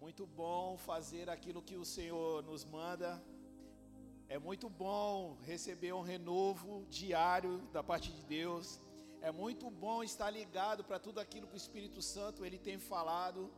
muito bom fazer aquilo que o Senhor nos manda. É muito bom receber um renovo diário da parte de Deus. É muito bom estar ligado para tudo aquilo que o Espírito Santo ele tem falado.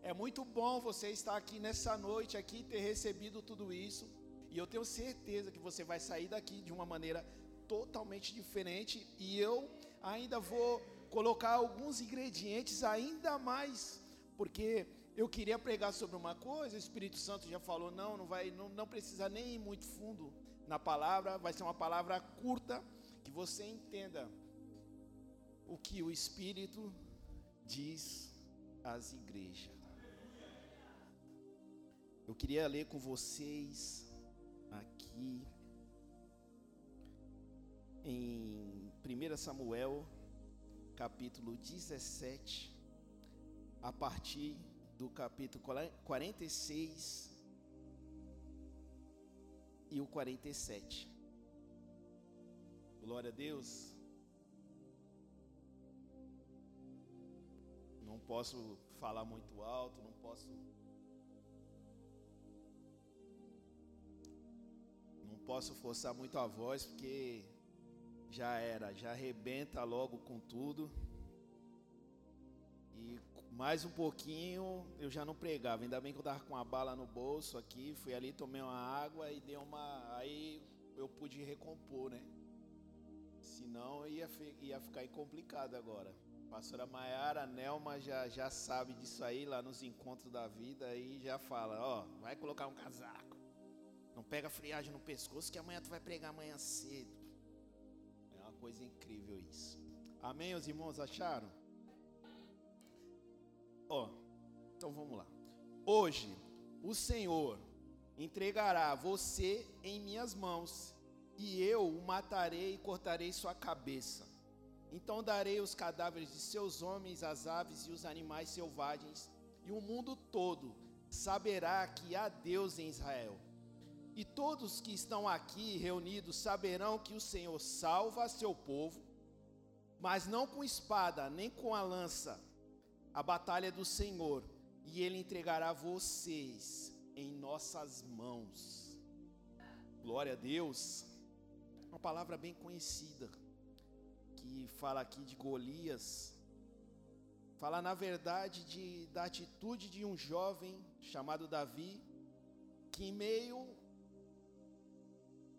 É muito bom você estar aqui nessa noite aqui ter recebido tudo isso. E eu tenho certeza que você vai sair daqui de uma maneira totalmente diferente e eu ainda vou colocar alguns ingredientes ainda mais, porque eu queria pregar sobre uma coisa, o Espírito Santo já falou, não, não vai, não, não precisa nem ir muito fundo na palavra, vai ser uma palavra curta que você entenda o que o Espírito diz às igrejas. Eu queria ler com vocês aqui em 1 Samuel, capítulo 17, a partir do capítulo 46 e o 47. Glória a Deus. Não posso falar muito alto, não posso. Não posso forçar muito a voz, porque já era, já arrebenta logo com tudo. E mais um pouquinho eu já não pregava. Ainda bem que eu estava com a bala no bolso aqui. Fui ali, tomei uma água e deu uma. Aí eu pude recompor, né? Senão ia, ia ficar complicado agora. Pastora Maiara, Nelma já, já sabe disso aí lá nos encontros da vida aí já fala, ó, vai colocar um casaco. Não pega friagem no pescoço que amanhã tu vai pregar amanhã cedo. É uma coisa incrível isso. Amém, os irmãos acharam? Ó, então vamos lá. Hoje o Senhor entregará você em minhas mãos, e eu o matarei e cortarei sua cabeça. Então darei os cadáveres de seus homens, as aves e os animais selvagens, e o mundo todo saberá que há Deus em Israel. E todos que estão aqui reunidos saberão que o Senhor salva seu povo, mas não com espada, nem com a lança, a batalha é do Senhor, e Ele entregará vocês em nossas mãos. Glória a Deus. Uma palavra bem conhecida, que fala aqui de Golias, fala na verdade de, da atitude de um jovem chamado Davi, que em meio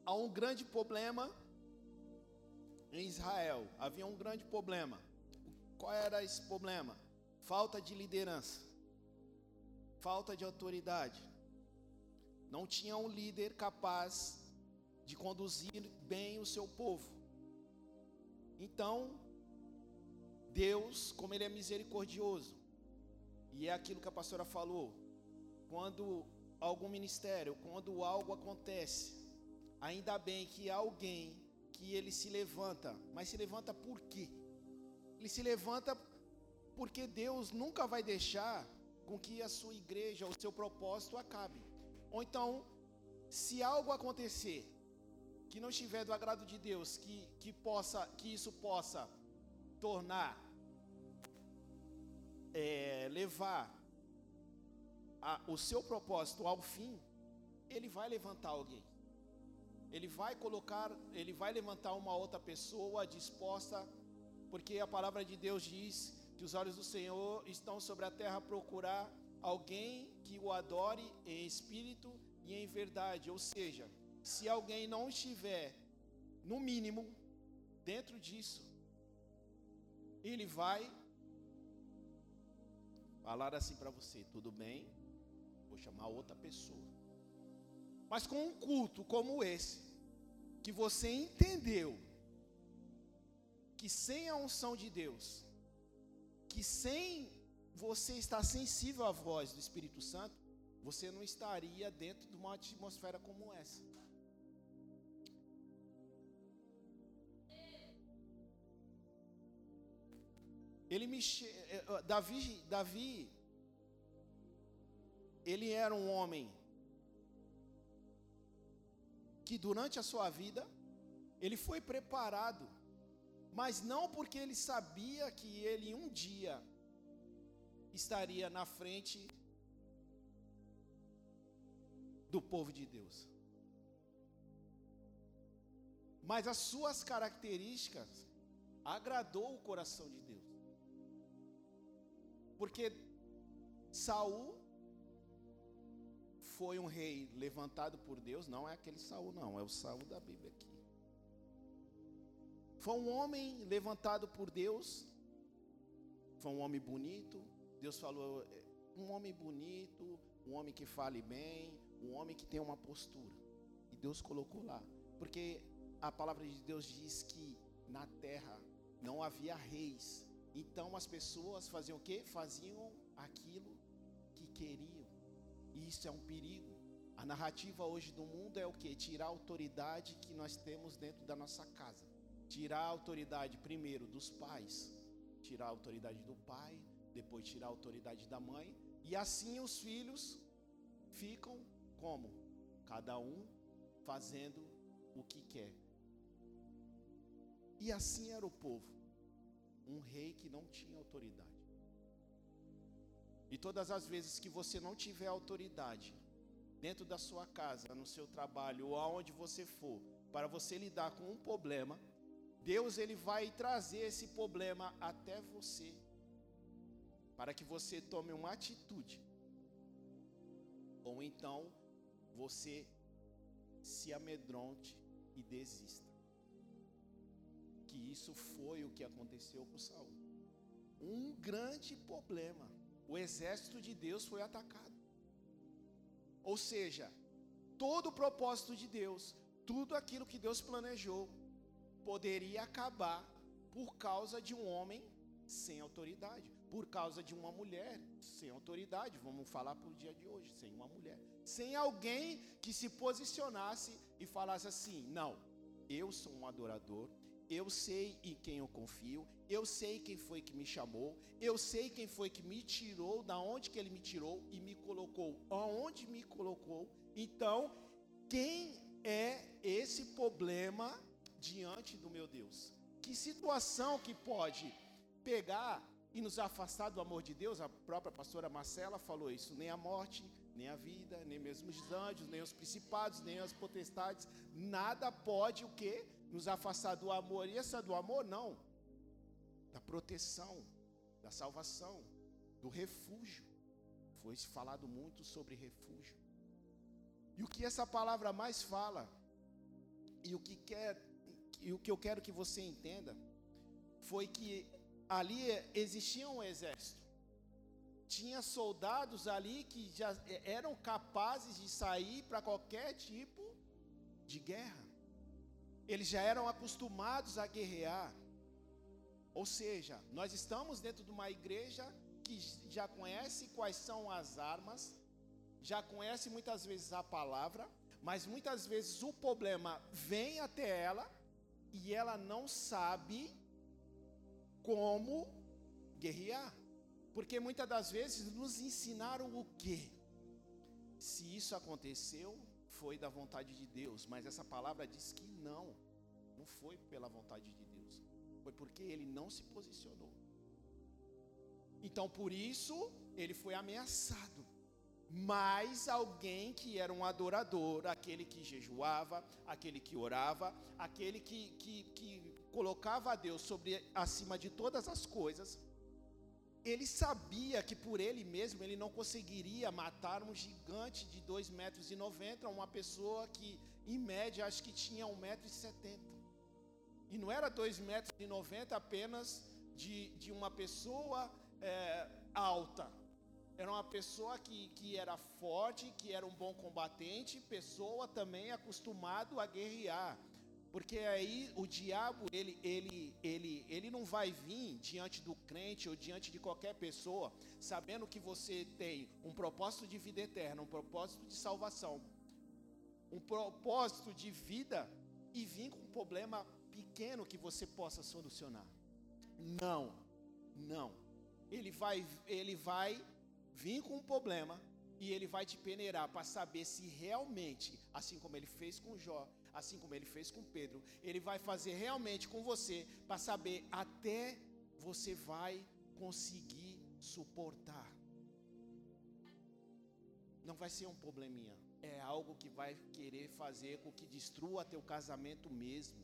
a um grande problema em Israel, havia um grande problema. Qual era esse problema? Falta de liderança, falta de autoridade. Não tinha um líder capaz de conduzir bem o seu povo. Então, Deus, como Ele é misericordioso, e é aquilo que a pastora falou, quando algum ministério, quando algo acontece, ainda bem que alguém que ele se levanta, mas se levanta por quê? Ele se levanta porque Deus nunca vai deixar com que a sua igreja, o seu propósito acabe. Ou então, se algo acontecer que não estiver do agrado de Deus, que, que, possa, que isso possa tornar, é, levar a, o seu propósito ao fim, ele vai levantar alguém. Ele vai colocar, ele vai levantar uma outra pessoa disposta, porque a palavra de Deus diz que os olhos do Senhor estão sobre a terra a procurar alguém que o adore em espírito e em verdade. Ou seja, se alguém não estiver, no mínimo, dentro disso, ele vai falar assim para você: tudo bem, vou chamar outra pessoa. Mas com um culto como esse, que você entendeu que sem a unção de Deus, que sem você estar sensível à voz do Espírito Santo, você não estaria dentro de uma atmosfera como essa. Ele me eh, eh, Davi, Davi ele era um homem que durante a sua vida ele foi preparado mas não porque ele sabia que ele um dia estaria na frente do povo de Deus. Mas as suas características agradou o coração de Deus. Porque Saul foi um rei levantado por Deus, não é aquele Saul não, é o Saul da Bíblia aqui. Foi um homem levantado por Deus, foi um homem bonito. Deus falou, é, um homem bonito, um homem que fale bem, um homem que tem uma postura. E Deus colocou lá, porque a palavra de Deus diz que na terra não havia reis. Então as pessoas faziam o quê? Faziam aquilo que queriam. E isso é um perigo. A narrativa hoje do mundo é o que? Tirar a autoridade que nós temos dentro da nossa casa. Tirar a autoridade primeiro dos pais, tirar a autoridade do pai, depois tirar a autoridade da mãe, e assim os filhos ficam como? Cada um fazendo o que quer. E assim era o povo, um rei que não tinha autoridade. E todas as vezes que você não tiver autoridade, dentro da sua casa, no seu trabalho ou aonde você for, para você lidar com um problema, Deus ele vai trazer esse problema até você, para que você tome uma atitude, ou então você se amedronte e desista. Que isso foi o que aconteceu com Saul. Um grande problema. O exército de Deus foi atacado. Ou seja, todo o propósito de Deus, tudo aquilo que Deus planejou, poderia acabar por causa de um homem sem autoridade, por causa de uma mulher sem autoridade, vamos falar para o dia de hoje, sem uma mulher, sem alguém que se posicionasse e falasse assim: não, eu sou um adorador, eu sei em quem eu confio, eu sei quem foi que me chamou, eu sei quem foi que me tirou, da onde que ele me tirou e me colocou aonde me colocou. Então, quem é esse problema diante do meu Deus? Que situação que pode pegar e nos afastar do amor de Deus? A própria pastora Marcela falou isso, nem a morte, nem a vida, nem mesmo os anjos, nem os principados, nem as potestades, nada pode o que? Nos afastar do amor. E essa do amor não. Da proteção, da salvação, do refúgio. Foi falado muito sobre refúgio. E o que essa palavra mais fala, e o que quer, e o que eu quero que você entenda, foi que ali existia um exército. Tinha soldados ali que já eram capazes de sair para qualquer tipo de guerra. Eles já eram acostumados a guerrear. Ou seja, nós estamos dentro de uma igreja que já conhece quais são as armas, já conhece muitas vezes a palavra, mas muitas vezes o problema vem até ela e ela não sabe como guerrear. Porque muitas das vezes nos ensinaram o quê? Se isso aconteceu, foi da vontade de Deus, mas essa palavra diz que não, não foi pela vontade de Deus, foi porque ele não se posicionou. Então por isso ele foi ameaçado. Mas alguém que era um adorador, aquele que jejuava, aquele que orava, aquele que, que, que colocava a Deus sobre acima de todas as coisas, ele sabia que por ele mesmo ele não conseguiria matar um gigante de 2,90 metros e noventa, uma pessoa que em média acho que tinha 1,70 metro e setenta. E não era 2,90 metros e noventa apenas de, de uma pessoa é, alta. Era uma pessoa que, que era forte, que era um bom combatente, pessoa também acostumado a guerrear. Porque aí o diabo, ele, ele, ele, ele não vai vir diante do crente ou diante de qualquer pessoa, sabendo que você tem um propósito de vida eterna, um propósito de salvação, um propósito de vida e vir com um problema pequeno que você possa solucionar. Não, não. Ele vai, ele vai vir com um problema e ele vai te peneirar para saber se realmente, assim como ele fez com Jó, assim como ele fez com Pedro, ele vai fazer realmente com você para saber até você vai conseguir suportar. não vai ser um probleminha. É algo que vai querer fazer com que destrua teu casamento mesmo.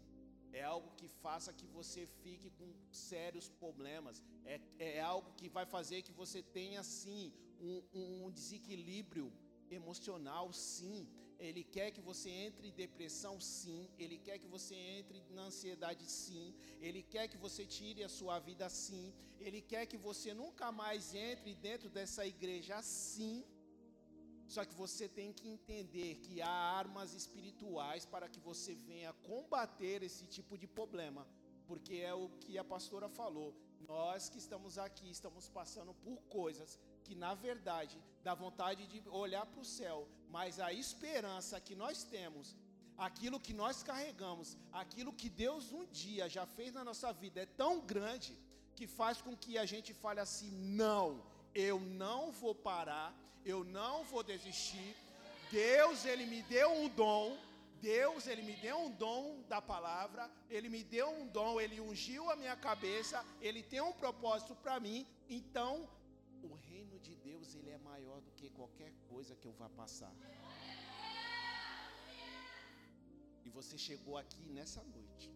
É algo que faça que você fique com sérios problemas. É, é algo que vai fazer que você tenha, sim, um, um desequilíbrio emocional, sim. Ele quer que você entre em depressão, sim. Ele quer que você entre na ansiedade, sim. Ele quer que você tire a sua vida, sim. Ele quer que você nunca mais entre dentro dessa igreja, sim. Só que você tem que entender que há armas espirituais para que você venha combater esse tipo de problema, porque é o que a pastora falou. Nós que estamos aqui estamos passando por coisas que na verdade dá vontade de olhar para o céu, mas a esperança que nós temos, aquilo que nós carregamos, aquilo que Deus um dia já fez na nossa vida é tão grande que faz com que a gente fale assim: não, eu não vou parar, eu não vou desistir. Deus, ele me deu um dom. Deus, ele me deu um dom da palavra, ele me deu um dom, ele ungiu a minha cabeça, ele tem um propósito para mim. Então, o reino de Deus ele é maior do que qualquer coisa que eu vá passar. E você chegou aqui nessa noite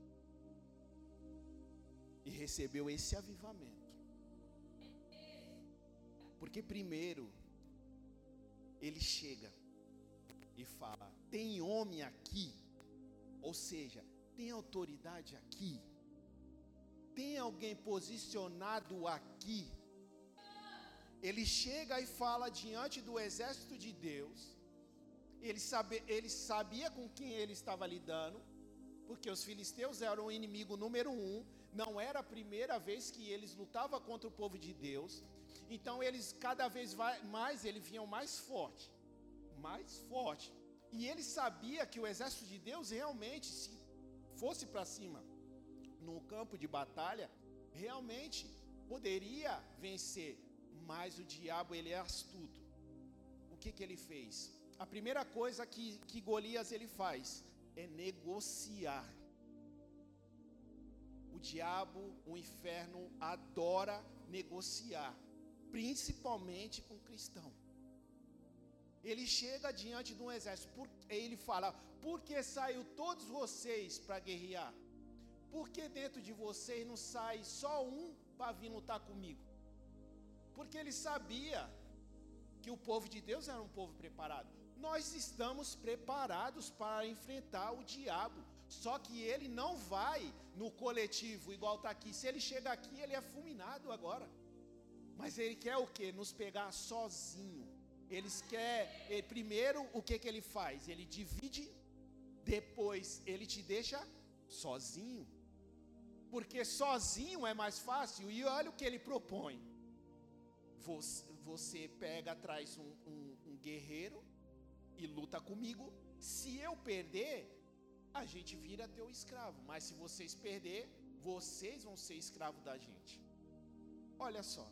e recebeu esse avivamento. Porque primeiro ele chega e fala: "Tem homem aqui?" Ou seja, tem autoridade aqui? Tem alguém posicionado aqui ele chega e fala diante do exército de Deus. Ele, sabe, ele sabia com quem ele estava lidando, porque os filisteus eram o inimigo número um. Não era a primeira vez que eles lutavam contra o povo de Deus. Então eles cada vez mais eles vinham mais forte, mais forte. E ele sabia que o exército de Deus realmente, se fosse para cima no campo de batalha, realmente poderia vencer mas o diabo ele é astuto. O que que ele fez? A primeira coisa que, que Golias ele faz é negociar. O diabo, o inferno adora negociar, principalmente com cristão. Ele chega diante de um exército, por, ele fala: Por que saiu todos vocês para guerrear? Por que dentro de vocês não sai só um para vir lutar comigo? porque ele sabia que o povo de Deus era um povo preparado. Nós estamos preparados para enfrentar o diabo. Só que ele não vai no coletivo igual está aqui. Se ele chega aqui, ele é fulminado agora. Mas ele quer o que? Nos pegar sozinho. Eles quer, ele, primeiro o que que ele faz? Ele divide, depois ele te deixa sozinho. Porque sozinho é mais fácil. E olha o que ele propõe você, você pega, traz um, um, um guerreiro e luta comigo. Se eu perder, a gente vira teu escravo. Mas se vocês perder, vocês vão ser escravos da gente. Olha só,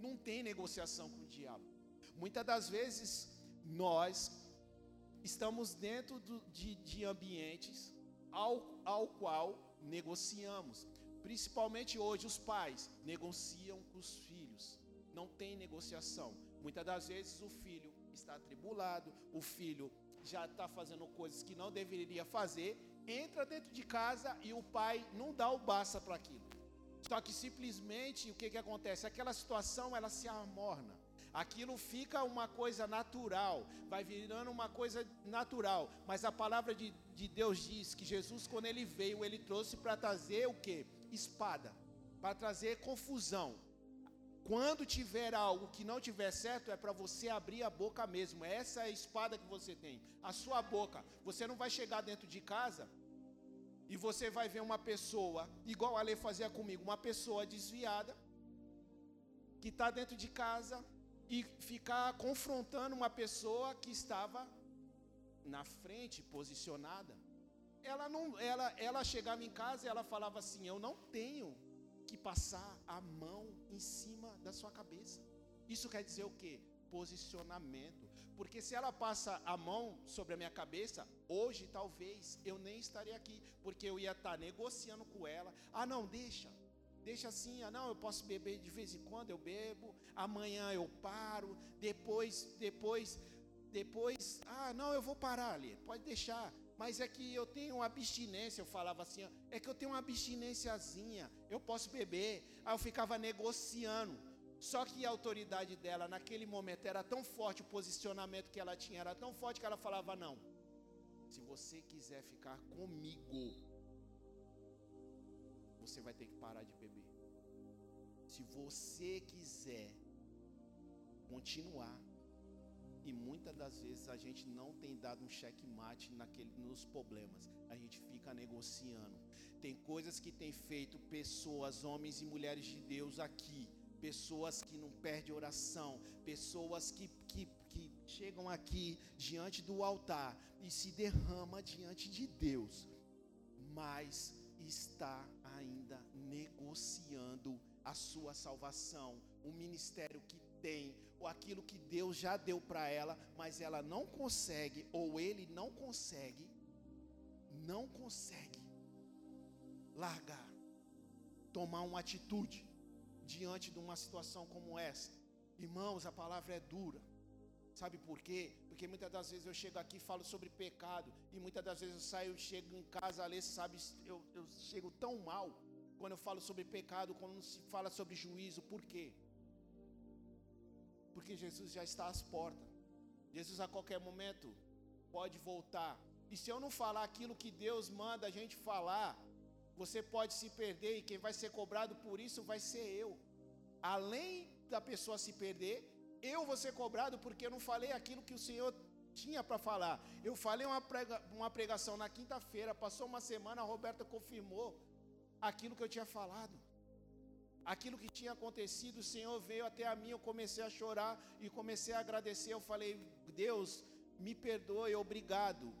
não tem negociação com o diabo. Muitas das vezes nós estamos dentro do, de, de ambientes ao, ao qual negociamos. Principalmente hoje os pais negociam com os filhos não tem negociação. Muitas das vezes o filho está atribulado, o filho já está fazendo coisas que não deveria fazer, entra dentro de casa e o pai não dá o basta para aquilo. Só que simplesmente o que, que acontece? Aquela situação ela se amorna. Aquilo fica uma coisa natural, vai virando uma coisa natural. Mas a palavra de, de Deus diz que Jesus, quando ele veio, ele trouxe para trazer o que? Espada, para trazer confusão. Quando tiver algo que não tiver certo, é para você abrir a boca mesmo. Essa é a espada que você tem, a sua boca. Você não vai chegar dentro de casa e você vai ver uma pessoa, igual a lei fazia comigo, uma pessoa desviada, que está dentro de casa e ficar confrontando uma pessoa que estava na frente, posicionada. Ela não, ela, ela chegava em casa e ela falava assim: Eu não tenho que passar a mão em cima da sua cabeça. Isso quer dizer o quê? Posicionamento. Porque se ela passa a mão sobre a minha cabeça, hoje talvez eu nem estaria aqui, porque eu ia estar negociando com ela. Ah, não, deixa. Deixa assim, ah, não, eu posso beber de vez em quando, eu bebo. Amanhã eu paro. Depois, depois depois, ah, não, eu vou parar ali, pode deixar. Mas é que eu tenho uma abstinência, eu falava assim, é que eu tenho uma abstinênciazinha, eu posso beber. Aí eu ficava negociando. Só que a autoridade dela naquele momento era tão forte, o posicionamento que ela tinha era tão forte que ela falava: Não, se você quiser ficar comigo, você vai ter que parar de beber. Se você quiser continuar, e muitas das vezes a gente não tem dado um checkmate naquele, nos problemas, a gente fica negociando. Tem coisas que tem feito pessoas, homens e mulheres de Deus aqui, pessoas que não perdem oração, pessoas que, que, que chegam aqui diante do altar e se derrama diante de Deus, mas está ainda negociando a sua salvação, o ministério que tem, ou aquilo que Deus já deu para ela, mas ela não consegue, ou ele não consegue, não consegue largar, tomar uma atitude diante de uma situação como essa. Irmãos, a palavra é dura. Sabe por quê? Porque muitas das vezes eu chego aqui e falo sobre pecado, e muitas das vezes eu saio, chego em casa, ali, sabe, eu, eu chego tão mal quando eu falo sobre pecado, quando se fala sobre juízo, por quê? Porque Jesus já está às portas. Jesus a qualquer momento pode voltar. E se eu não falar aquilo que Deus manda a gente falar, você pode se perder e quem vai ser cobrado por isso vai ser eu. Além da pessoa se perder, eu vou ser cobrado porque eu não falei aquilo que o Senhor tinha para falar. Eu falei uma, prega, uma pregação na quinta-feira, passou uma semana, a Roberta confirmou aquilo que eu tinha falado. Aquilo que tinha acontecido, o Senhor veio até a mim, eu comecei a chorar e comecei a agradecer. Eu falei: Deus, me perdoe, obrigado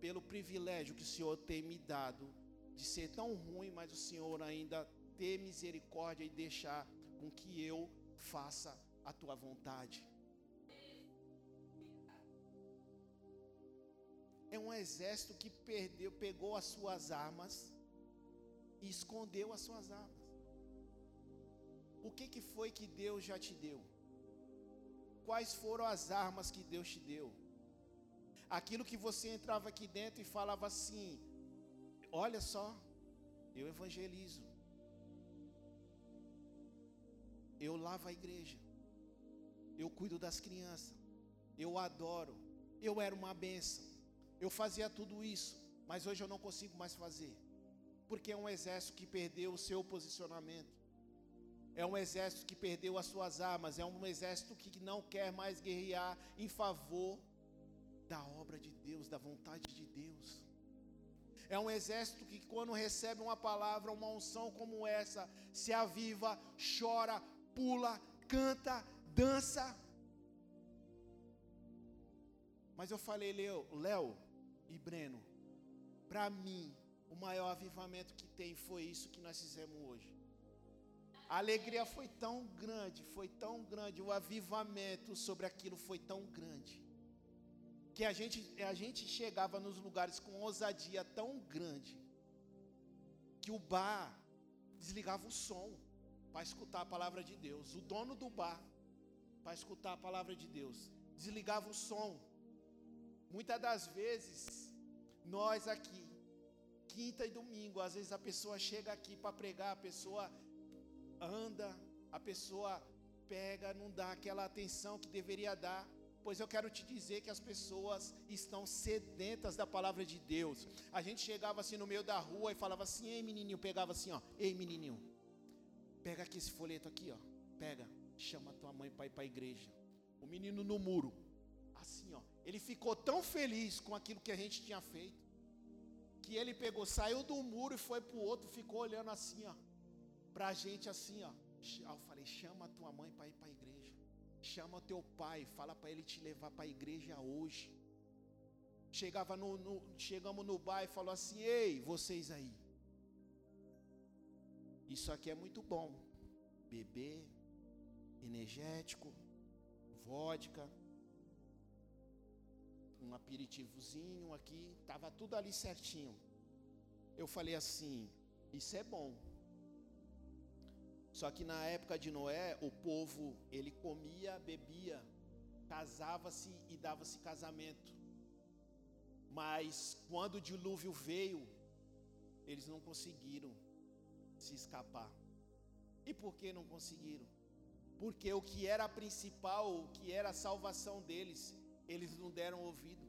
pelo privilégio que o Senhor tem me dado de ser tão ruim, mas o Senhor ainda ter misericórdia e deixar com que eu faça a tua vontade. É um exército que perdeu, pegou as suas armas e escondeu as suas armas. O que, que foi que Deus já te deu? Quais foram as armas que Deus te deu? Aquilo que você entrava aqui dentro e falava assim: Olha só, eu evangelizo, eu lavo a igreja, eu cuido das crianças, eu adoro, eu era uma benção, eu fazia tudo isso, mas hoje eu não consigo mais fazer porque é um exército que perdeu o seu posicionamento. É um exército que perdeu as suas armas, é um exército que não quer mais guerrear em favor da obra de Deus, da vontade de Deus. É um exército que, quando recebe uma palavra, uma unção como essa, se aviva, chora, pula, canta, dança. Mas eu falei, Léo e Breno, para mim, o maior avivamento que tem foi isso que nós fizemos hoje. A alegria foi tão grande, foi tão grande, o avivamento sobre aquilo foi tão grande, que a gente, a gente chegava nos lugares com ousadia tão grande, que o bar desligava o som para escutar a palavra de Deus. O dono do bar, para escutar a palavra de Deus, desligava o som. Muitas das vezes, nós aqui, quinta e domingo. Às vezes a pessoa chega aqui para pregar, a pessoa anda, a pessoa pega, não dá aquela atenção que deveria dar. Pois eu quero te dizer que as pessoas estão sedentas da palavra de Deus. A gente chegava assim no meio da rua e falava assim: "Ei, menininho", pegava assim, ó: "Ei, menininho, pega aqui esse folheto aqui, ó. Pega, chama tua mãe para ir para a igreja". O menino no muro, assim, ó. Ele ficou tão feliz com aquilo que a gente tinha feito que ele pegou, saiu do muro e foi para o outro, ficou olhando assim, ó, para a gente assim, ó. Eu falei, chama tua mãe para ir para a igreja. Chama teu pai, fala para ele te levar para a igreja hoje. Chegava no, no, chegamos no bar e falou assim: Ei, vocês aí. Isso aqui é muito bom. Beber, energético, vodka, um aperitivozinho aqui, estava tudo ali certinho. Eu falei assim: isso é bom. Só que na época de Noé, o povo ele comia, bebia casava-se e dava-se casamento. Mas quando o dilúvio veio, eles não conseguiram se escapar. E por que não conseguiram? Porque o que era principal, o que era a salvação deles, eles não deram ouvido.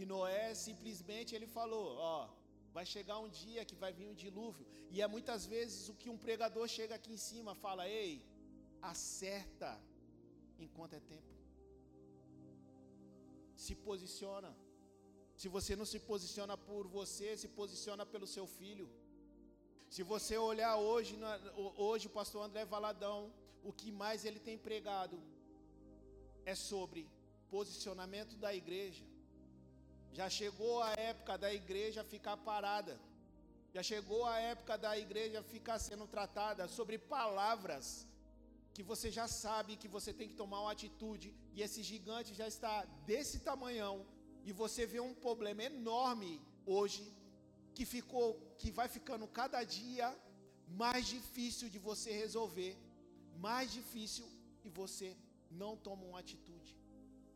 E Noé simplesmente ele falou: Ó, vai chegar um dia que vai vir um dilúvio. E é muitas vezes o que um pregador chega aqui em cima, fala: Ei, acerta enquanto é tempo. Se posiciona. Se você não se posiciona por você, se posiciona pelo seu filho. Se você olhar hoje, hoje o pastor André Valadão, o que mais ele tem pregado é sobre posicionamento da igreja. Já chegou a época da igreja ficar parada. Já chegou a época da igreja ficar sendo tratada sobre palavras que você já sabe que você tem que tomar uma atitude e esse gigante já está desse tamanhão e você vê um problema enorme hoje que ficou que vai ficando cada dia mais difícil de você resolver, mais difícil e você não toma uma atitude.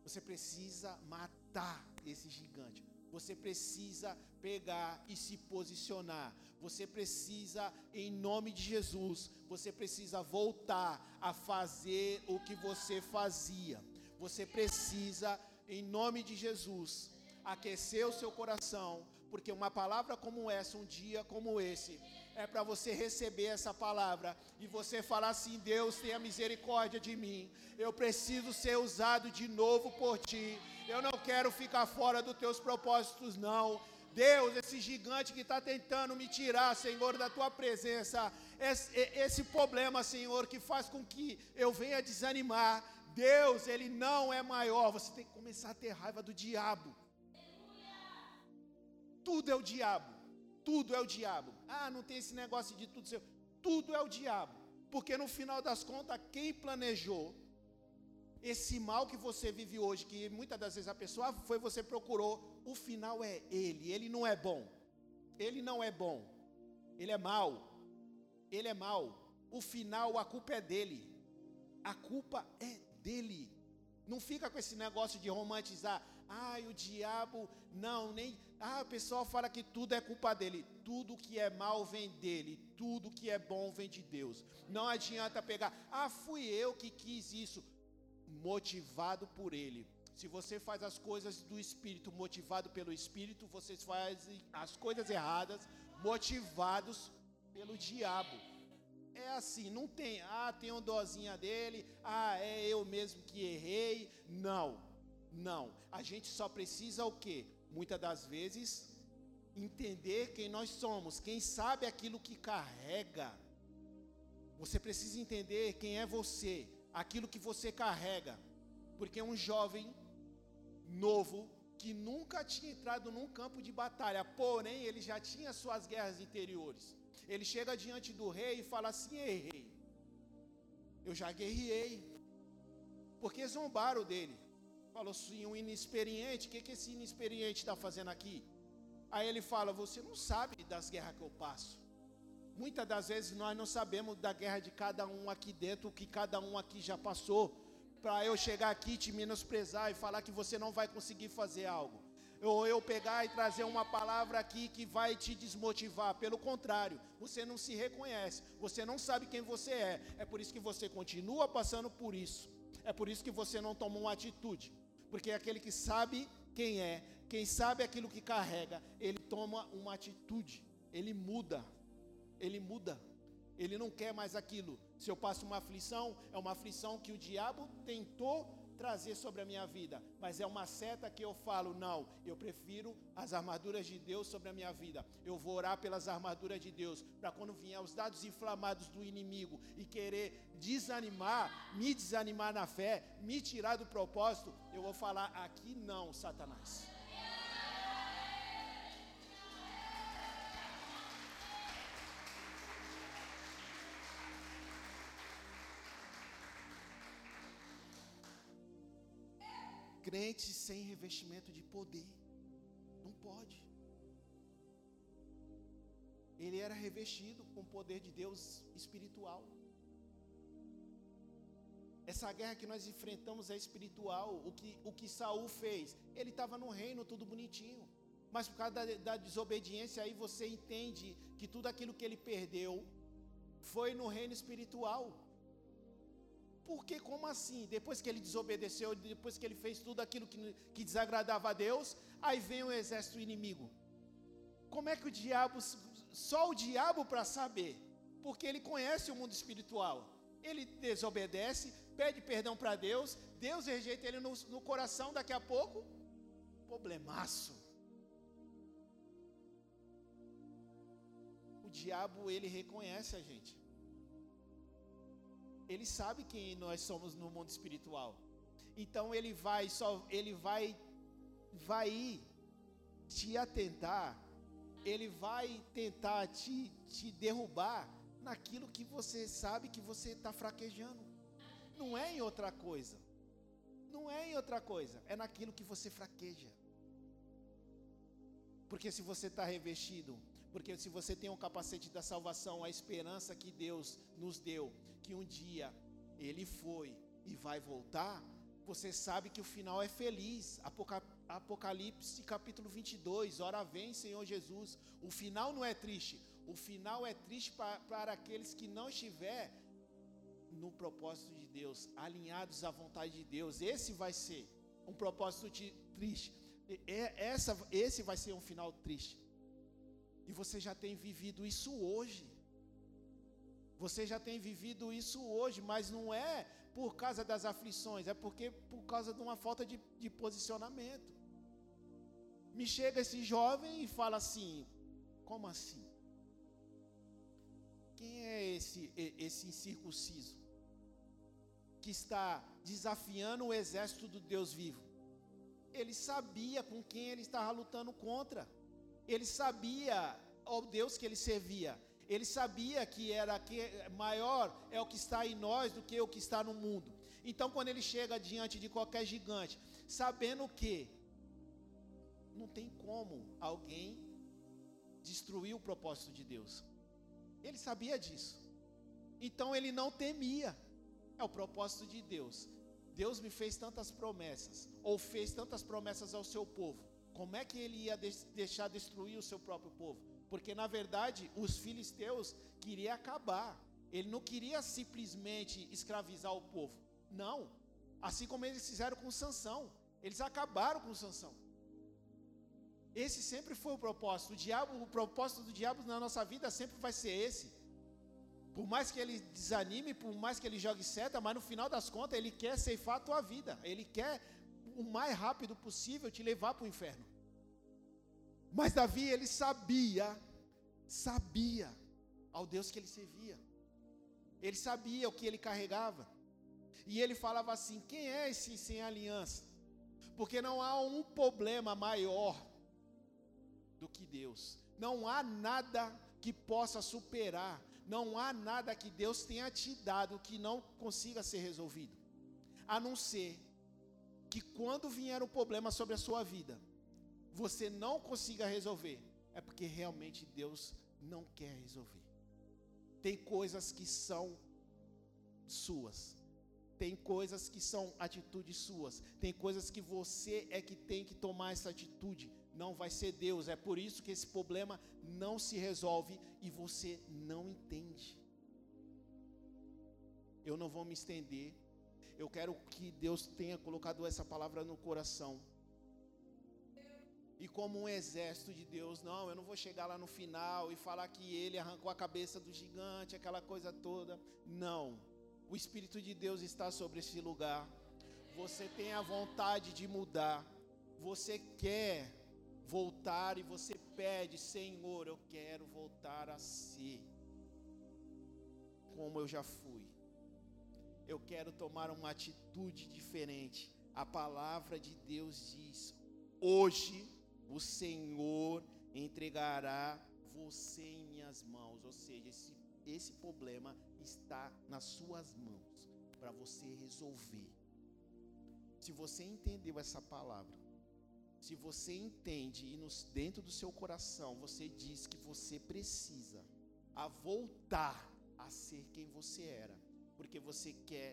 Você precisa matar esse gigante. Você precisa pegar e se posicionar. Você precisa, em nome de Jesus, você precisa voltar a fazer o que você fazia. Você precisa, em nome de Jesus, aquecer o seu coração, porque uma palavra como essa, um dia como esse, é para você receber essa palavra e você falar assim: Deus, tenha misericórdia de mim. Eu preciso ser usado de novo por ti. Eu não quero ficar fora dos teus propósitos, não. Deus, esse gigante que está tentando me tirar, Senhor, da tua presença, esse, esse, problema, Senhor, que faz com que eu venha desanimar, Deus, ele não é maior. Você tem que começar a ter raiva do diabo. Tudo é o diabo. Tudo é o diabo. Ah, não tem esse negócio de tudo seu. Tudo é o diabo. Porque no final das contas, quem planejou esse mal que você vive hoje, que muitas das vezes a pessoa foi, você procurou, o final é ele. Ele não é bom. Ele não é bom. Ele é mal. Ele é mal. O final, a culpa é dele. A culpa é dele. Não fica com esse negócio de romantizar. Ai, o diabo, não, nem. Ah, o pessoal fala que tudo é culpa dele. Tudo que é mal vem dele. Tudo que é bom vem de Deus. Não adianta pegar. Ah, fui eu que quis isso. Motivado por ele. Se você faz as coisas do Espírito, motivado pelo Espírito, vocês fazem as coisas erradas, motivados pelo diabo. É assim, não tem, ah, tem uma dozinha dele, ah, é eu mesmo que errei. Não, não. A gente só precisa o quê? Muitas das vezes entender quem nós somos, quem sabe aquilo que carrega. Você precisa entender quem é você, aquilo que você carrega. Porque um jovem novo que nunca tinha entrado num campo de batalha, porém ele já tinha suas guerras interiores. Ele chega diante do rei e fala assim: Ei, rei, eu já guerriei, porque zombaram dele. Falou assim: um inexperiente, o que, que esse inexperiente está fazendo aqui? Aí ele fala: Você não sabe das guerras que eu passo. Muitas das vezes nós não sabemos da guerra de cada um aqui dentro, o que cada um aqui já passou, para eu chegar aqui te menosprezar e falar que você não vai conseguir fazer algo ou eu pegar e trazer uma palavra aqui que vai te desmotivar. Pelo contrário, você não se reconhece, você não sabe quem você é. É por isso que você continua passando por isso. É por isso que você não toma uma atitude. Porque é aquele que sabe quem é, quem sabe aquilo que carrega, ele toma uma atitude, ele muda. Ele muda. Ele não quer mais aquilo. Se eu passo uma aflição, é uma aflição que o diabo tentou trazer sobre a minha vida, mas é uma seta que eu falo, não, eu prefiro as armaduras de Deus sobre a minha vida. Eu vou orar pelas armaduras de Deus, para quando vier os dados inflamados do inimigo e querer desanimar, me desanimar na fé, me tirar do propósito, eu vou falar aqui não, Satanás. Crente sem revestimento de poder. Não pode. Ele era revestido com o poder de Deus espiritual. Essa guerra que nós enfrentamos é espiritual. O que, o que Saul fez? Ele estava no reino, tudo bonitinho. Mas por causa da, da desobediência, aí você entende que tudo aquilo que ele perdeu foi no reino espiritual. Porque como assim? Depois que ele desobedeceu, depois que ele fez tudo aquilo que, que desagradava a Deus, aí vem o exército inimigo. Como é que o diabo, só o diabo para saber, porque ele conhece o mundo espiritual. Ele desobedece, pede perdão para Deus, Deus rejeita ele no, no coração, daqui a pouco, problemaço. O diabo, ele reconhece a gente. Ele sabe quem nós somos no mundo espiritual. Então ele vai só, ele vai, vai te atentar, ele vai tentar te, te derrubar naquilo que você sabe que você está fraquejando. Não é em outra coisa. Não é em outra coisa. É naquilo que você fraqueja. Porque se você está revestido, porque se você tem o capacete da salvação, a esperança que Deus nos deu, que um dia Ele foi e vai voltar, você sabe que o final é feliz. Apocalipse capítulo 22, ora vem Senhor Jesus. O final não é triste, o final é triste para, para aqueles que não estiver no propósito de Deus, alinhados à vontade de Deus. Esse vai ser um propósito de, triste. Essa, esse vai ser um final triste. E você já tem vivido isso hoje. Você já tem vivido isso hoje, mas não é por causa das aflições, é porque por causa de uma falta de, de posicionamento. Me chega esse jovem e fala assim: como assim? Quem é esse, esse incircunciso? Que está desafiando o exército do Deus vivo. Ele sabia com quem ele estava lutando contra. Ele sabia o Deus que ele servia. Ele sabia que era que maior é o que está em nós do que o que está no mundo. Então, quando ele chega diante de qualquer gigante, sabendo que não tem como alguém destruir o propósito de Deus. Ele sabia disso. Então ele não temia. É o propósito de Deus. Deus me fez tantas promessas, ou fez tantas promessas ao seu povo. Como é que ele ia deixar destruir o seu próprio povo? Porque na verdade os filisteus queriam acabar. Ele não queria simplesmente escravizar o povo. Não. Assim como eles fizeram com Sansão. Eles acabaram com Sansão. Esse sempre foi o propósito. O diabo, o propósito do diabo na nossa vida sempre vai ser esse. Por mais que ele desanime, por mais que ele jogue seta, mas no final das contas ele quer ceifar a tua vida. Ele quer o mais rápido possível te levar para o inferno. Mas Davi, ele sabia, sabia ao Deus que ele servia. Ele sabia o que ele carregava. E ele falava assim: quem é esse sem aliança? Porque não há um problema maior do que Deus. Não há nada que possa superar, não há nada que Deus tenha te dado que não consiga ser resolvido. A não ser que quando vier um problema sobre a sua vida, você não consiga resolver, é porque realmente Deus não quer resolver. Tem coisas que são suas. Tem coisas que são atitudes suas. Tem coisas que você é que tem que tomar essa atitude não vai ser Deus. É por isso que esse problema não se resolve e você não entende. Eu não vou me estender. Eu quero que Deus tenha colocado essa palavra no coração. E como um exército de Deus, não, eu não vou chegar lá no final e falar que ele arrancou a cabeça do gigante, aquela coisa toda. Não. O Espírito de Deus está sobre esse lugar. Você tem a vontade de mudar. Você quer voltar e você pede, Senhor, eu quero voltar a ser como eu já fui. Eu quero tomar uma atitude diferente. A palavra de Deus diz: hoje o Senhor entregará você em minhas mãos. Ou seja, esse, esse problema está nas suas mãos para você resolver. Se você entendeu essa palavra, se você entende e nos, dentro do seu coração você diz que você precisa a voltar a ser quem você era, porque você quer,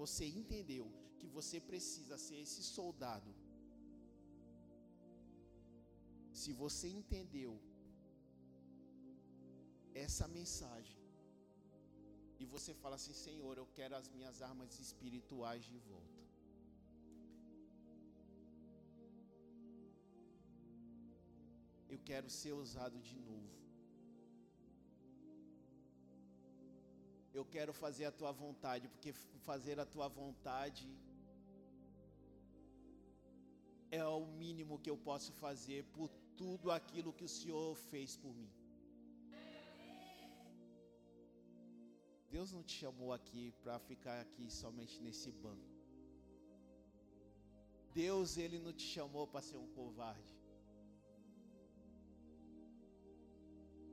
você entendeu que você precisa ser esse soldado. Se você entendeu essa mensagem e você fala assim, Senhor, eu quero as minhas armas espirituais de volta. Eu quero ser usado de novo. Eu quero fazer a tua vontade, porque fazer a tua vontade é o mínimo que eu posso fazer por tudo aquilo que o Senhor fez por mim. Deus não te chamou aqui para ficar aqui somente nesse banco. Deus, Ele não te chamou para ser um covarde.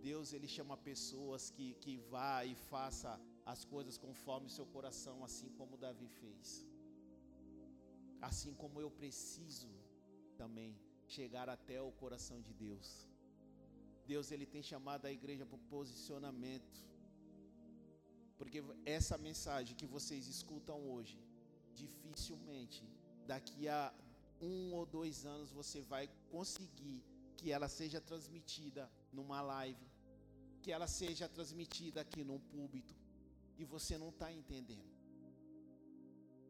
Deus, Ele chama pessoas que, que vá e faça as coisas conforme o seu coração, assim como Davi fez. Assim como eu preciso também chegar até o coração de Deus. Deus ele tem chamado a igreja para o posicionamento. Porque essa mensagem que vocês escutam hoje, dificilmente daqui a um ou dois anos você vai conseguir que ela seja transmitida numa live, que ela seja transmitida aqui num púlpito, e você não está entendendo.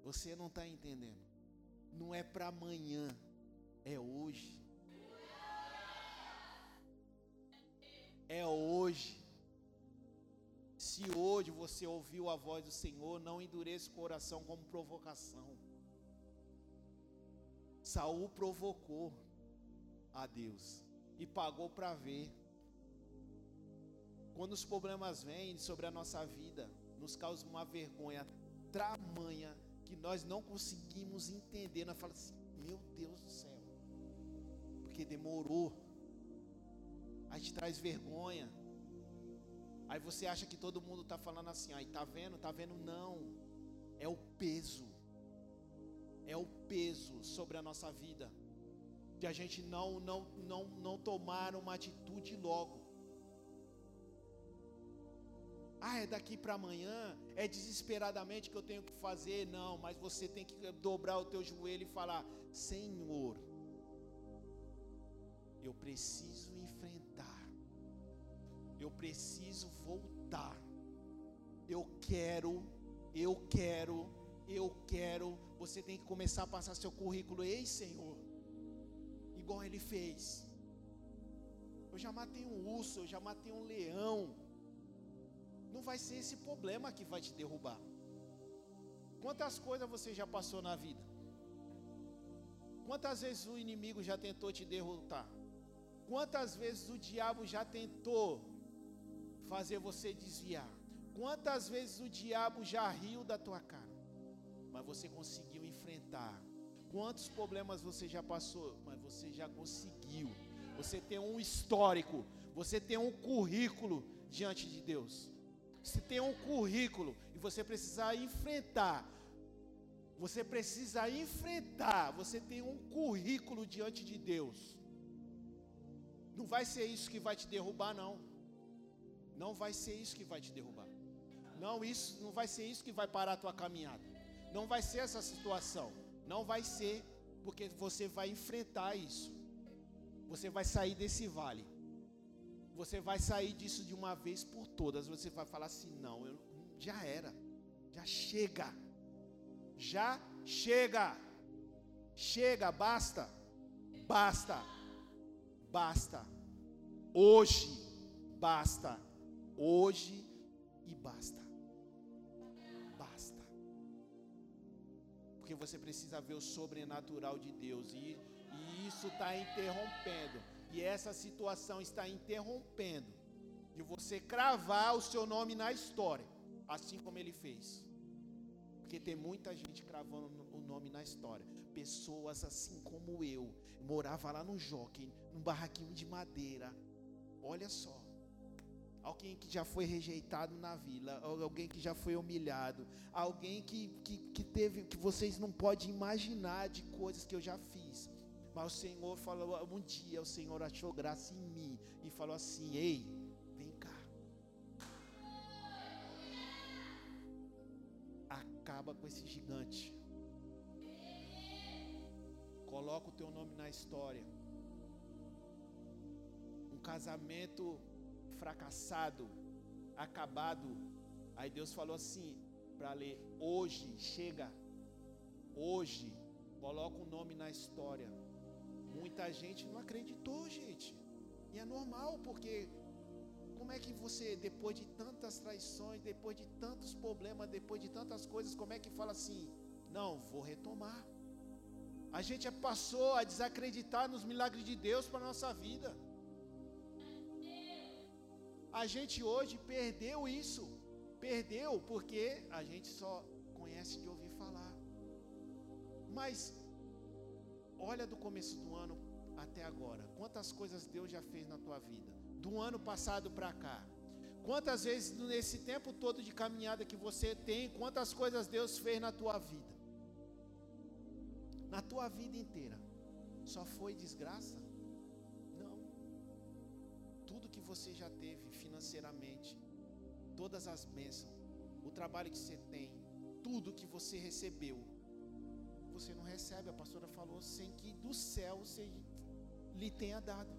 Você não está entendendo. Não é para amanhã, é hoje. É hoje. Se hoje você ouviu a voz do Senhor, não endureça o coração como provocação. Saul provocou a Deus e pagou para ver. Quando os problemas vêm sobre a nossa vida, nos causa uma vergonha tamanha que nós não conseguimos entender. Nós falamos assim, meu Deus do céu, porque demorou. A gente traz vergonha. Aí você acha que todo mundo está falando assim, aí tá vendo, tá vendo? Não. É o peso. É o peso sobre a nossa vida. De a gente não não não não tomar uma atitude logo. Ah, é daqui para amanhã, é desesperadamente que eu tenho que fazer. Não, mas você tem que dobrar o teu joelho e falar: Senhor, eu preciso enfrentar, eu preciso voltar, eu quero, eu quero, eu quero. Você tem que começar a passar seu currículo, ei Senhor, igual ele fez. Eu já matei um urso, eu já matei um leão não vai ser esse problema que vai te derrubar. Quantas coisas você já passou na vida? Quantas vezes o inimigo já tentou te derrotar? Quantas vezes o diabo já tentou fazer você desviar? Quantas vezes o diabo já riu da tua cara? Mas você conseguiu enfrentar. Quantos problemas você já passou? Mas você já conseguiu. Você tem um histórico, você tem um currículo diante de Deus se tem um currículo e você precisa enfrentar, você precisa enfrentar, você tem um currículo diante de Deus. Não vai ser isso que vai te derrubar, não. Não vai ser isso que vai te derrubar. Não, isso não vai ser isso que vai parar a tua caminhada. Não vai ser essa situação. Não vai ser, porque você vai enfrentar isso. Você vai sair desse vale você vai sair disso de uma vez por todas. Você vai falar assim: não, eu, já era, já chega, já chega, chega, basta, basta, basta, hoje, basta, hoje e basta, basta, porque você precisa ver o sobrenatural de Deus e, e isso está interrompendo e essa situação está interrompendo de você cravar o seu nome na história, assim como ele fez. Porque tem muita gente cravando o nome na história. Pessoas assim como eu, morava lá no Jockey, num barraquinho de madeira. Olha só. Alguém que já foi rejeitado na vila, alguém que já foi humilhado, alguém que, que, que teve, que vocês não podem imaginar de coisas que eu já fiz. Mas o Senhor falou, um dia o Senhor achou graça em mim e falou assim: Ei, vem cá. acaba com esse gigante. Coloca o teu nome na história. Um casamento fracassado, acabado. Aí Deus falou assim para ler: hoje chega, hoje coloca o nome na história. Muita gente não acreditou, gente. E é normal, porque como é que você, depois de tantas traições, depois de tantos problemas, depois de tantas coisas, como é que fala assim? Não, vou retomar. A gente passou a desacreditar nos milagres de Deus para a nossa vida. A gente hoje perdeu isso. Perdeu porque a gente só conhece de ouvir falar. Mas olha do começo do ano até agora. Quantas coisas Deus já fez na tua vida? Do ano passado para cá. Quantas vezes nesse tempo todo de caminhada que você tem, quantas coisas Deus fez na tua vida? Na tua vida inteira. Só foi desgraça? Não. Tudo que você já teve financeiramente, todas as bênçãos, o trabalho que você tem, tudo que você recebeu, você não recebe. A pastora falou sem que do céu você lhe tenha dado.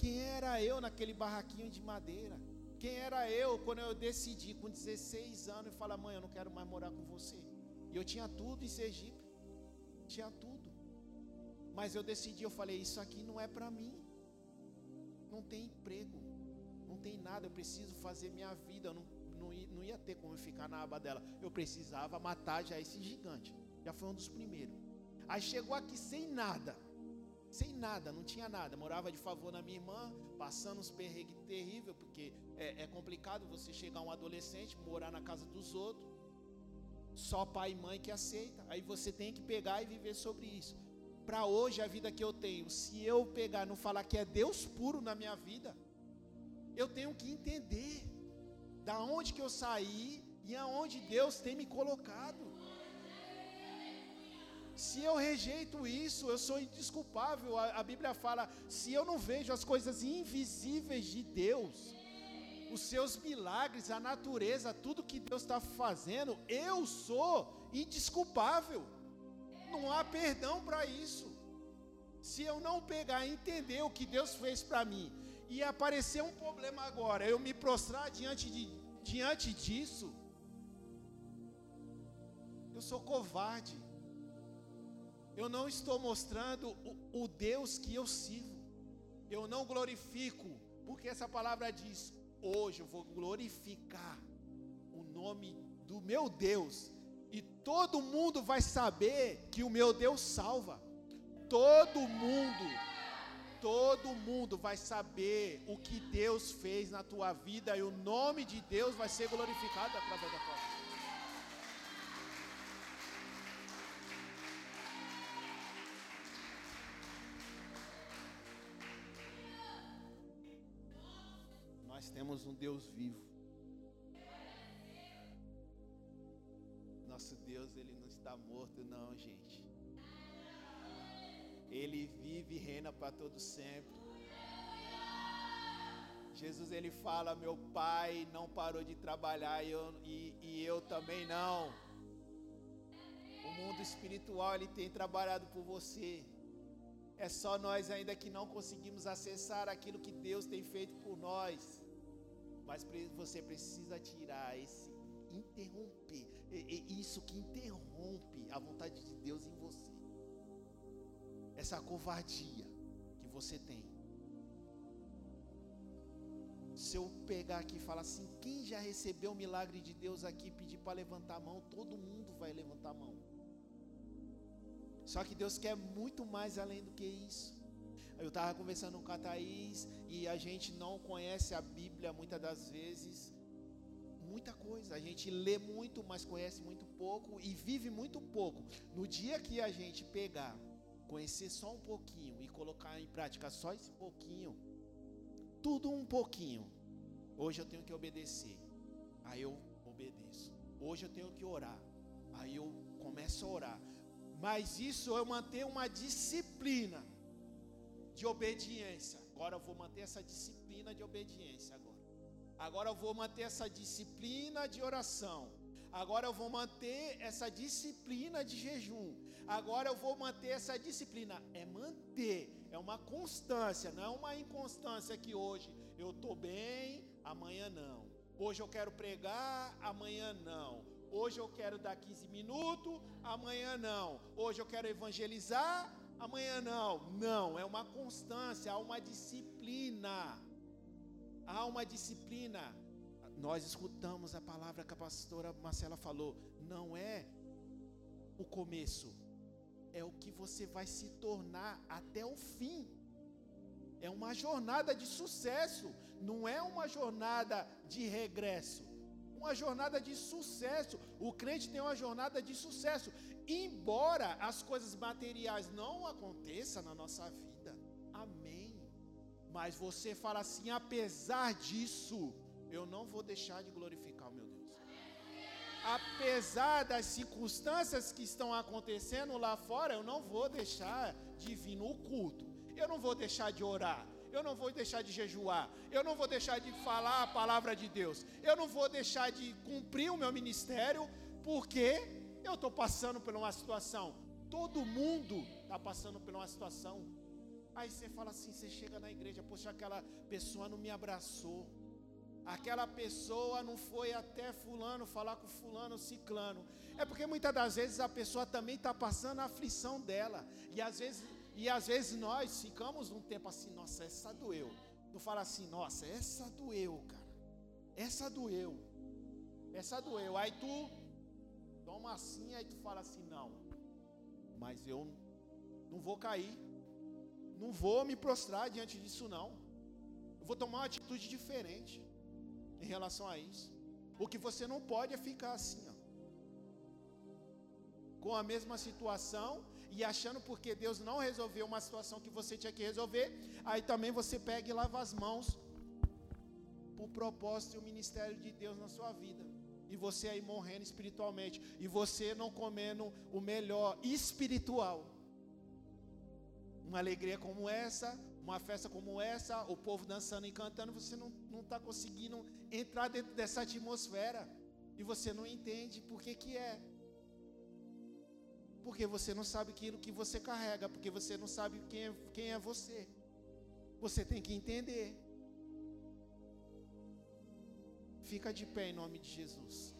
Quem era eu naquele barraquinho de madeira? Quem era eu quando eu decidi com 16 anos e falar, mãe, eu não quero mais morar com você? E eu tinha tudo em Sergipe. Tinha tudo. Mas eu decidi, eu falei, isso aqui não é para mim. Não tem emprego. Não tem nada. Eu preciso fazer minha vida. Eu não, não ia ter como ficar na aba dela. Eu precisava matar já esse gigante. Já foi um dos primeiros. Aí chegou aqui sem nada. Sem nada, não tinha nada. Morava de favor na minha irmã, passando uns perrengues terríveis, porque é, é complicado você chegar um adolescente, morar na casa dos outros. Só pai e mãe que aceita. Aí você tem que pegar e viver sobre isso. Para hoje, a vida que eu tenho, se eu pegar não falar que é Deus puro na minha vida, eu tenho que entender da onde que eu saí e aonde Deus tem me colocado. Se eu rejeito isso, eu sou indesculpável. A, a, Bíblia fala: se eu não vejo as coisas invisíveis de Deus, os seus milagres, a natureza, tudo que Deus está fazendo, eu sou indesculpável. Não há perdão para isso. Se eu não pegar e entender o que Deus fez para mim, e aparecer um problema agora, eu me prostrar diante, de, diante disso, eu sou covarde eu não estou mostrando o, o Deus que eu sirvo. Eu não glorifico, porque essa palavra diz: hoje eu vou glorificar o nome do meu Deus, e todo mundo vai saber que o meu Deus salva. Todo mundo, todo mundo vai saber o que Deus fez na tua vida, e o nome de Deus vai ser glorificado através da tua vida. Temos um Deus vivo. Nosso Deus, ele não está morto, não, gente. Ele vive e reina para todo sempre. Jesus ele fala: Meu pai não parou de trabalhar e eu, e, e eu também não. O mundo espiritual ele tem trabalhado por você. É só nós ainda que não conseguimos acessar aquilo que Deus tem feito por nós. Mas você precisa tirar esse interromper, isso que interrompe a vontade de Deus em você. Essa covardia que você tem. Se eu pegar aqui e falar assim, quem já recebeu o milagre de Deus aqui, pedir para levantar a mão, todo mundo vai levantar a mão. Só que Deus quer muito mais além do que isso. Eu estava conversando com a Thaís e a gente não conhece a Bíblia muitas das vezes. Muita coisa. A gente lê muito, mas conhece muito pouco e vive muito pouco. No dia que a gente pegar, conhecer só um pouquinho e colocar em prática só esse pouquinho, tudo um pouquinho. Hoje eu tenho que obedecer. Aí eu obedeço. Hoje eu tenho que orar. Aí eu começo a orar. Mas isso eu manter uma disciplina de obediência. Agora eu vou manter essa disciplina de obediência agora. Agora eu vou manter essa disciplina de oração. Agora eu vou manter essa disciplina de jejum. Agora eu vou manter essa disciplina. É manter, é uma constância, não é uma inconstância que hoje eu estou bem, amanhã não. Hoje eu quero pregar, amanhã não. Hoje eu quero dar 15 minutos, amanhã não. Hoje eu quero evangelizar, amanhã não. Não, é uma constância, há uma disciplina. Há uma disciplina. Nós escutamos a palavra que a pastora Marcela falou. Não é o começo, é o que você vai se tornar até o fim. É uma jornada de sucesso, não é uma jornada de regresso uma jornada de sucesso. O crente tem uma jornada de sucesso, embora as coisas materiais não aconteçam na nossa vida. Amém. Mas você fala assim: apesar disso, eu não vou deixar de glorificar o meu Deus. Apesar das circunstâncias que estão acontecendo lá fora, eu não vou deixar de vir no culto. Eu não vou deixar de orar eu não vou deixar de jejuar, eu não vou deixar de falar a palavra de Deus, eu não vou deixar de cumprir o meu ministério, porque eu estou passando por uma situação. Todo mundo está passando por uma situação. Aí você fala assim, você chega na igreja, poxa, aquela pessoa não me abraçou. Aquela pessoa não foi até fulano falar com fulano ciclano. É porque muitas das vezes a pessoa também está passando a aflição dela. E às vezes e às vezes nós ficamos um tempo assim, nossa, essa doeu. Tu fala assim, nossa, essa doeu, cara. Essa doeu. Essa doeu. Aí tu toma assim, aí tu fala assim, não. Mas eu não vou cair. Não vou me prostrar diante disso, não. Eu vou tomar uma atitude diferente em relação a isso. O que você não pode é ficar assim, ó, com a mesma situação e achando porque Deus não resolveu uma situação que você tinha que resolver, aí também você pega e lava as mãos o propósito e o ministério de Deus na sua vida. E você aí morrendo espiritualmente, e você não comendo o melhor espiritual. Uma alegria como essa, uma festa como essa, o povo dançando e cantando, você não está conseguindo entrar dentro dessa atmosfera. E você não entende por que, que é. Porque você não sabe aquilo que você carrega, porque você não sabe quem é, quem é você. Você tem que entender. Fica de pé em nome de Jesus.